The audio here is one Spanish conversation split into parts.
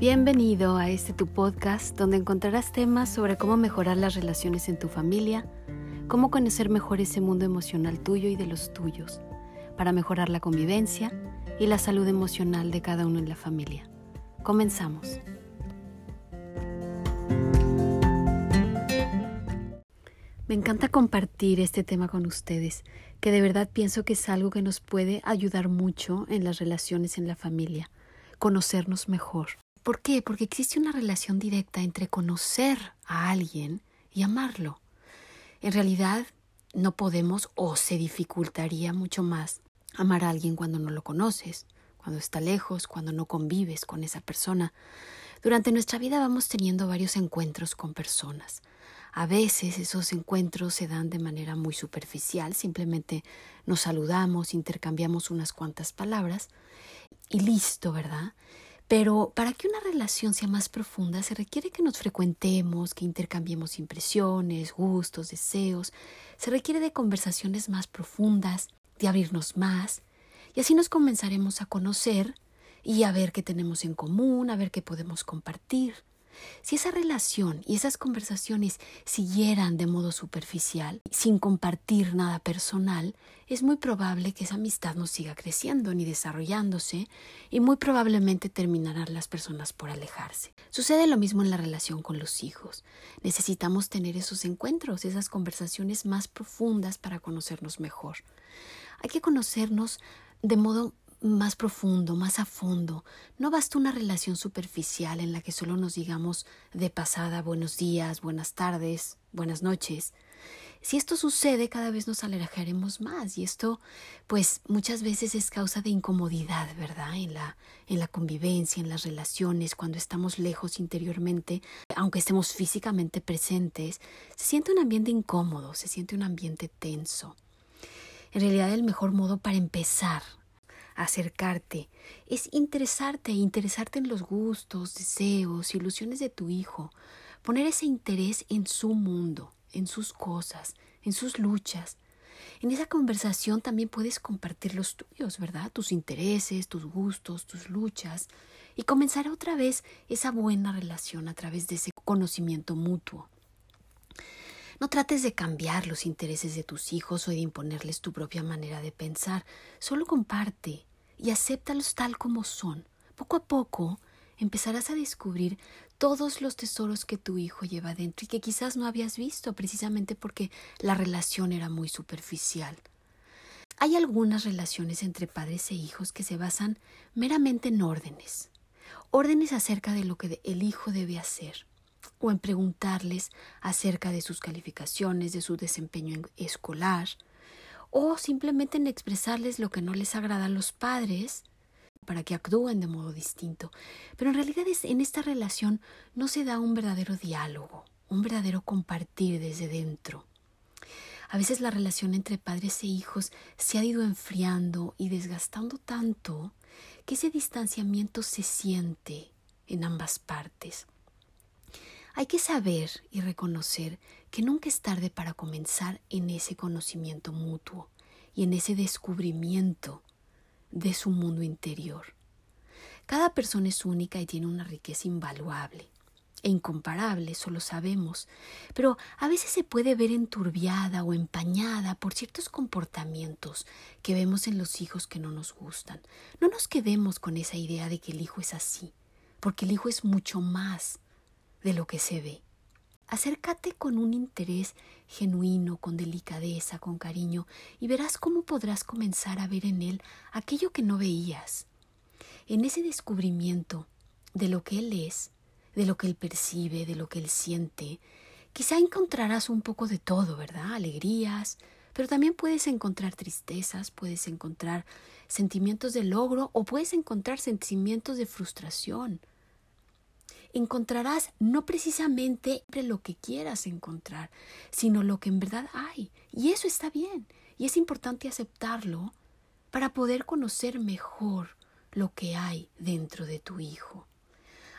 Bienvenido a este tu podcast donde encontrarás temas sobre cómo mejorar las relaciones en tu familia, cómo conocer mejor ese mundo emocional tuyo y de los tuyos, para mejorar la convivencia y la salud emocional de cada uno en la familia. Comenzamos. Me encanta compartir este tema con ustedes, que de verdad pienso que es algo que nos puede ayudar mucho en las relaciones en la familia, conocernos mejor. ¿Por qué? Porque existe una relación directa entre conocer a alguien y amarlo. En realidad, no podemos o se dificultaría mucho más amar a alguien cuando no lo conoces, cuando está lejos, cuando no convives con esa persona. Durante nuestra vida vamos teniendo varios encuentros con personas. A veces esos encuentros se dan de manera muy superficial, simplemente nos saludamos, intercambiamos unas cuantas palabras y listo, ¿verdad? Pero para que una relación sea más profunda se requiere que nos frecuentemos, que intercambiemos impresiones, gustos, deseos, se requiere de conversaciones más profundas, de abrirnos más, y así nos comenzaremos a conocer y a ver qué tenemos en común, a ver qué podemos compartir. Si esa relación y esas conversaciones siguieran de modo superficial, sin compartir nada personal, es muy probable que esa amistad no siga creciendo ni desarrollándose y muy probablemente terminarán las personas por alejarse. Sucede lo mismo en la relación con los hijos. Necesitamos tener esos encuentros, esas conversaciones más profundas para conocernos mejor. Hay que conocernos de modo más profundo, más a fondo. No basta una relación superficial en la que solo nos digamos de pasada buenos días, buenas tardes, buenas noches. Si esto sucede, cada vez nos alejaremos más y esto, pues, muchas veces es causa de incomodidad, ¿verdad? En la, en la convivencia, en las relaciones, cuando estamos lejos interiormente, aunque estemos físicamente presentes, se siente un ambiente incómodo, se siente un ambiente tenso. En realidad, el mejor modo para empezar acercarte, es interesarte, interesarte en los gustos, deseos, ilusiones de tu hijo, poner ese interés en su mundo, en sus cosas, en sus luchas. En esa conversación también puedes compartir los tuyos, ¿verdad? Tus intereses, tus gustos, tus luchas, y comenzar otra vez esa buena relación a través de ese conocimiento mutuo. No trates de cambiar los intereses de tus hijos o de imponerles tu propia manera de pensar, solo comparte, y acéptalos tal como son. Poco a poco empezarás a descubrir todos los tesoros que tu hijo lleva dentro y que quizás no habías visto precisamente porque la relación era muy superficial. Hay algunas relaciones entre padres e hijos que se basan meramente en órdenes, órdenes acerca de lo que el hijo debe hacer, o en preguntarles acerca de sus calificaciones, de su desempeño escolar, o simplemente en expresarles lo que no les agrada a los padres para que actúen de modo distinto. Pero en realidad en esta relación no se da un verdadero diálogo, un verdadero compartir desde dentro. A veces la relación entre padres e hijos se ha ido enfriando y desgastando tanto que ese distanciamiento se siente en ambas partes. Hay que saber y reconocer que nunca es tarde para comenzar en ese conocimiento mutuo y en ese descubrimiento de su mundo interior. Cada persona es única y tiene una riqueza invaluable e incomparable, eso lo sabemos, pero a veces se puede ver enturbiada o empañada por ciertos comportamientos que vemos en los hijos que no nos gustan. No nos quedemos con esa idea de que el hijo es así, porque el hijo es mucho más de lo que se ve. Acércate con un interés genuino, con delicadeza, con cariño, y verás cómo podrás comenzar a ver en él aquello que no veías. En ese descubrimiento de lo que él es, de lo que él percibe, de lo que él siente, quizá encontrarás un poco de todo, ¿verdad? Alegrías, pero también puedes encontrar tristezas, puedes encontrar sentimientos de logro o puedes encontrar sentimientos de frustración, encontrarás no precisamente lo que quieras encontrar, sino lo que en verdad hay. Y eso está bien. Y es importante aceptarlo para poder conocer mejor lo que hay dentro de tu hijo.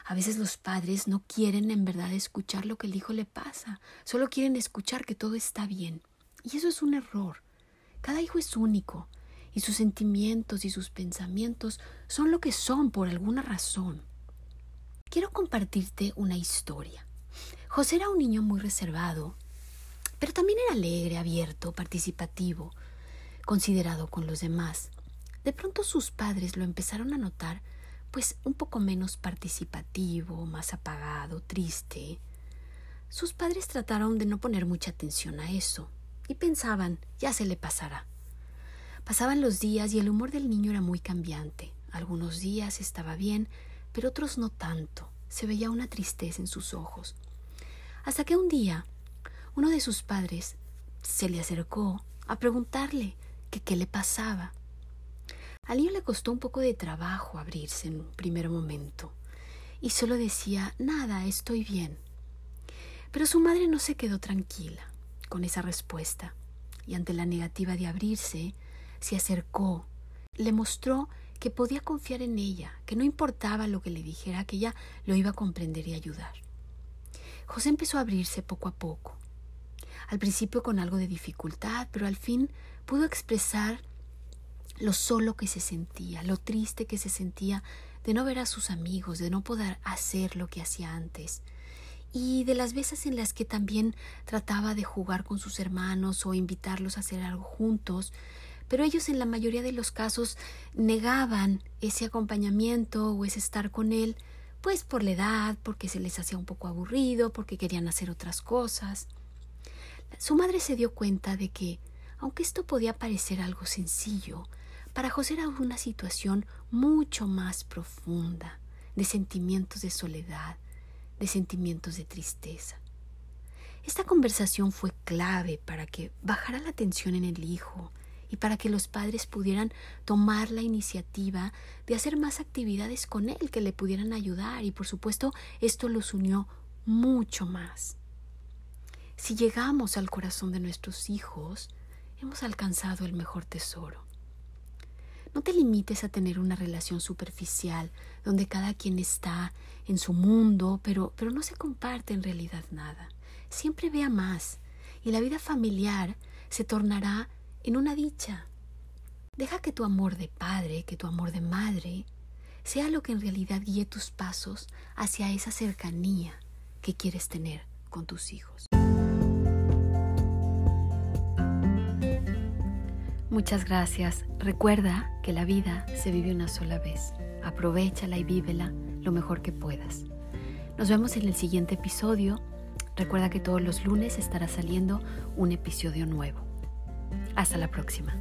A veces los padres no quieren en verdad escuchar lo que el hijo le pasa, solo quieren escuchar que todo está bien. Y eso es un error. Cada hijo es único y sus sentimientos y sus pensamientos son lo que son por alguna razón. Quiero compartirte una historia. José era un niño muy reservado, pero también era alegre, abierto, participativo, considerado con los demás. De pronto sus padres lo empezaron a notar, pues un poco menos participativo, más apagado, triste. Sus padres trataron de no poner mucha atención a eso y pensaban, ya se le pasará. Pasaban los días y el humor del niño era muy cambiante. Algunos días estaba bien, pero otros no tanto. Se veía una tristeza en sus ojos. Hasta que un día uno de sus padres se le acercó a preguntarle que qué le pasaba. Al niño le costó un poco de trabajo abrirse en un primer momento y solo decía nada, estoy bien. Pero su madre no se quedó tranquila con esa respuesta y ante la negativa de abrirse, se acercó, le mostró que podía confiar en ella, que no importaba lo que le dijera, que ella lo iba a comprender y ayudar. José empezó a abrirse poco a poco, al principio con algo de dificultad, pero al fin pudo expresar lo solo que se sentía, lo triste que se sentía de no ver a sus amigos, de no poder hacer lo que hacía antes, y de las veces en las que también trataba de jugar con sus hermanos o invitarlos a hacer algo juntos, pero ellos en la mayoría de los casos negaban ese acompañamiento o ese estar con él, pues por la edad, porque se les hacía un poco aburrido, porque querían hacer otras cosas. Su madre se dio cuenta de que, aunque esto podía parecer algo sencillo, para José era una situación mucho más profunda, de sentimientos de soledad, de sentimientos de tristeza. Esta conversación fue clave para que bajara la tensión en el hijo y para que los padres pudieran tomar la iniciativa de hacer más actividades con él que le pudieran ayudar y por supuesto esto los unió mucho más. Si llegamos al corazón de nuestros hijos, hemos alcanzado el mejor tesoro. No te limites a tener una relación superficial donde cada quien está en su mundo, pero, pero no se comparte en realidad nada. Siempre vea más y la vida familiar se tornará en una dicha. Deja que tu amor de padre, que tu amor de madre, sea lo que en realidad guíe tus pasos hacia esa cercanía que quieres tener con tus hijos. Muchas gracias. Recuerda que la vida se vive una sola vez. Aprovechala y vívela lo mejor que puedas. Nos vemos en el siguiente episodio. Recuerda que todos los lunes estará saliendo un episodio nuevo. Hasta la próxima.